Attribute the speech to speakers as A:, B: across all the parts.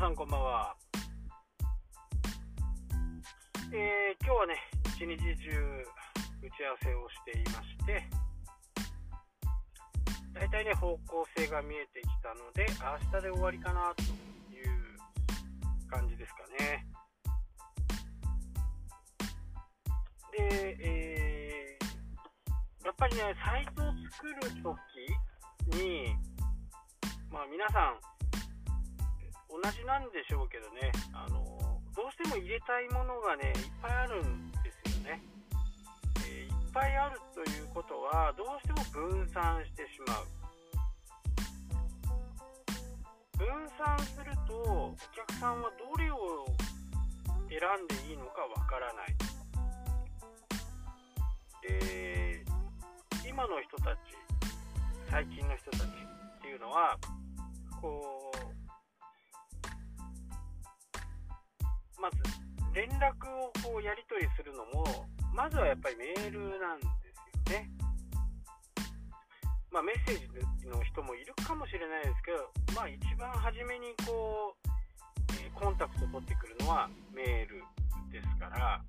A: さんこんばんは。えー、今日はね、一日中打ち合わせをしていまして、大体ね、方向性が見えてきたので、明日で終わりかなという感じですかね。で、えー、やっぱりね、サイトを作るときに、まあ皆さん、同じなんでしょうけどね、あのどうしても入れたいものがね、いっぱいあるんですよね。えー、いっぱいあるということは、どうしても分散してしまう。分散すると、お客さんはどれを選んでいいのかわからない。で、今の人たち、最近の人たちっていうのは、こう、絡をこうやり取りするのもまずはやっぱりメールなんですよね。まあ、メッセージの人もいるかもしれないですけど、まあ、一番初めにこう、えー、コンタクトを取ってくるのはメールですから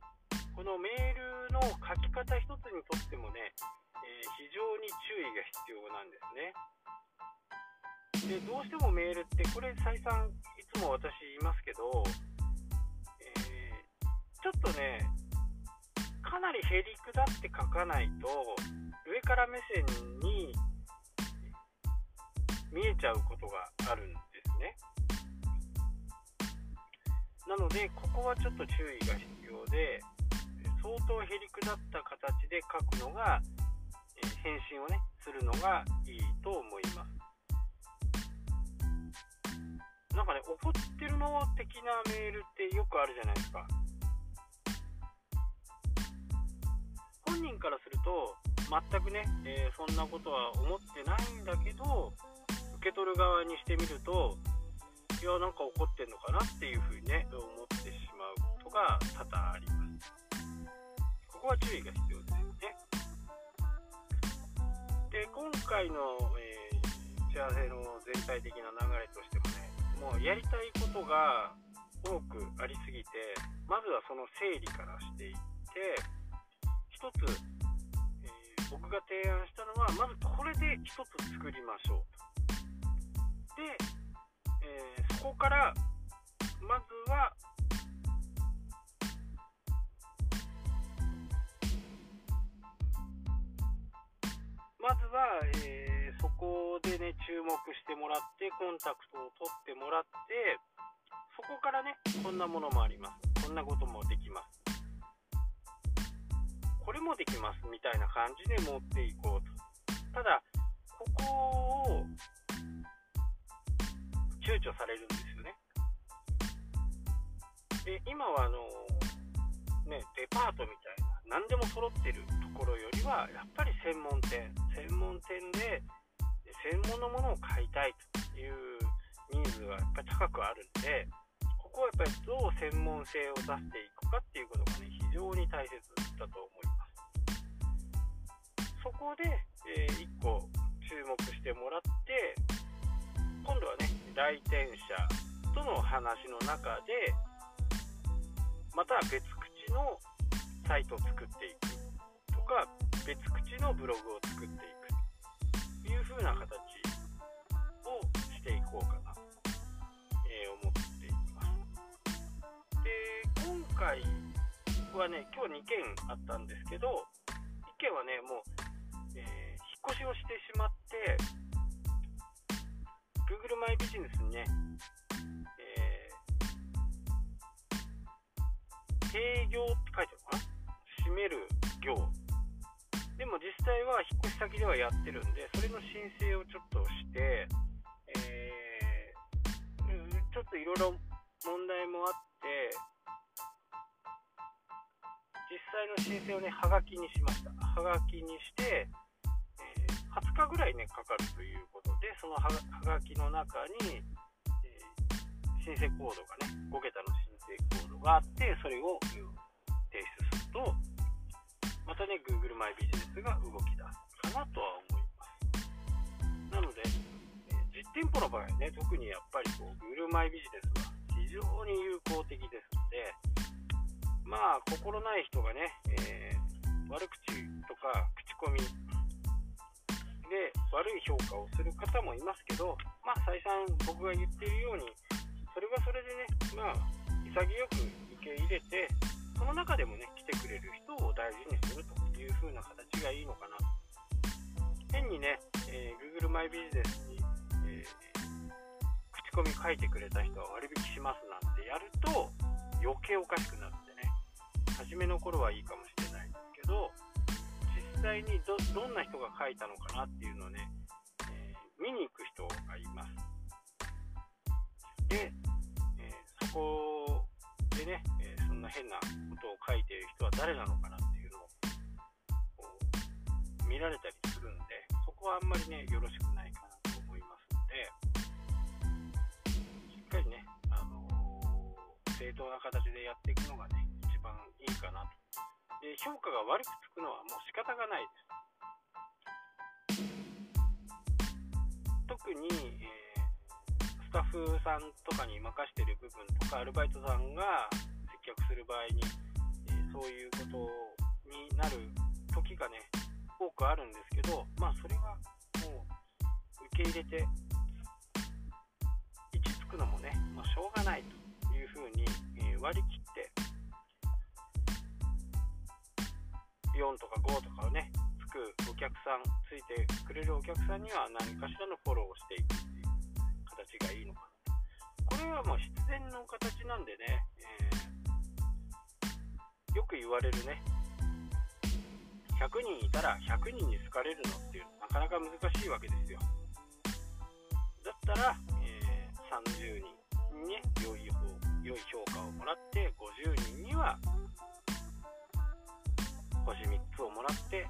A: このメールの書き方一つにとってもね、えー、非常に注意が必要なんですね。でどうしてもメールってこれ再三いつも私言いますけどりへりくだって書かないと、上から目線に見えちゃうことがあるんですね。なので、ここはちょっと注意が必要で、相当へりくだった形で書くのが、え返信をね、するのがいいと思います。なんかね、怒ってるの的なメールってよくあるじゃないですか。本人からすると全くね、えー、そんなことは思ってないんだけど受け取る側にしてみるといやなんか怒ってんのかなっていうふうにね思ってしまうことが多々あります。ここは注意が必要ですね。で今回の、えー、幸せの全体的な流れとしてもねもうやりたいことが多くありすぎてまずはその整理からしていってつ、えー、僕が提案したのはまずこれで1つ作りましょうと。で、えー、そこからまずはまずは、え、そこでね注目してもらってコンタクトを取ってもらってそこからねこんなものもあります。こんなこともできます。これもできますみたいな感じで持っていこうと。ただ、ここを躊躇されるんですよね。で、今はあの、ね、デパートみたいな、何でも揃ってるところよりは、やっぱり専門店、専門店で専門のものを買いたいというニーズがやっぱり高くあるんで、ここはやっぱりどう専門性を出していくかっていうことがね、非常に大切だと思います。そこで、えー、1個注目してもらって今度はね来店者との話の中でまた別口のサイトを作っていくとか別口のブログを作っていくという風な形をしていこうかな、えー、思っています。で今回はね今日2件あったんですけど1件はねもう越しをしてしまって Google マイビジネスにね、えー、営業って書いてあるのかな？閉める業。でも実際は引っ越し先ではやってるんでそれの申請をちょっとして、えー、ちょっといろいろ問題もあって実際の申請をねはがきにしました。はがきにして20日ぐらいねかかるということでそのはがきの中に、えー、申請コードがね5桁の申請コードがあってそれを提出するとまたね Google マイビジネスが動き出すかなとは思います。なので、えー、実店舗の場合ね特にやっぱりこう Google マイビジネスは非常に有効的ですので、まあ、心ない人がね、えー、悪口とか口コミで悪い評価をする方もいますけど、まあ、再三僕が言っているように、それはそれでね、まあ、潔く受け入れて、その中でもね、来てくれる人を大事にするという風な形がいいのかなと。変にね、えー、Google マイビジネスに、えー、口コミ書いてくれた人は割引しますなんてやると余計おかしくなってね、初めの頃はいいかもしれないですけど、際にどんな人が書いたのかなっていうのをね、えー、見に行く人がいます。で、えー、そこでね、えー、そんな変なことを書いている人は誰なのかなっていうのを見られたりするんで、そこはあんまりね、よろしくないかなと思いますので、しっかりね、あの正当な形でやっていくのがね、一番いいかなと。で、評価が悪くつくのはもう仕方がないです。特に、えースタッフさんとかに任してる部分とかアルバイトさんが接客する場合に、えー、そういうことになる時がね多くあるんですけどまあそれはもう受け入れて位置つくのもね、まあ、しょうがないというふうに、えー、割り切って4とか5とかをねつくお客さんついてくれるお客さんには何かしらのフォローをしていくっていう形がいいのかな。これはもう必然の形なんでね、えー、よく言われるね100人いたら100人に好かれるのっていうのなかなか難しいわけですよ。だったら、えー、30人にね良い良い評価をもらって50人には星3つをもらって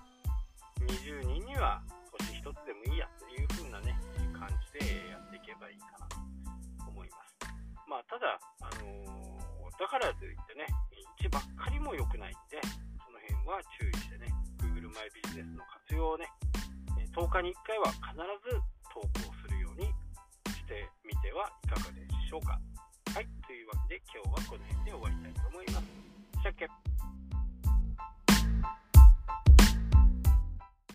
A: 20人には星1つでもいいやという風なね感じでやっていけばいいかなと思います。まあ、ただ、あのー、だからといってね、1ばっかりも良くないんで、その辺は注意してね、Google マイビジネスの活用をね、10日に1回は必ず投稿するようにしてみてはいかがでしょうか。はい、というわけで今日はこの辺で終わりたいと思います。したっけ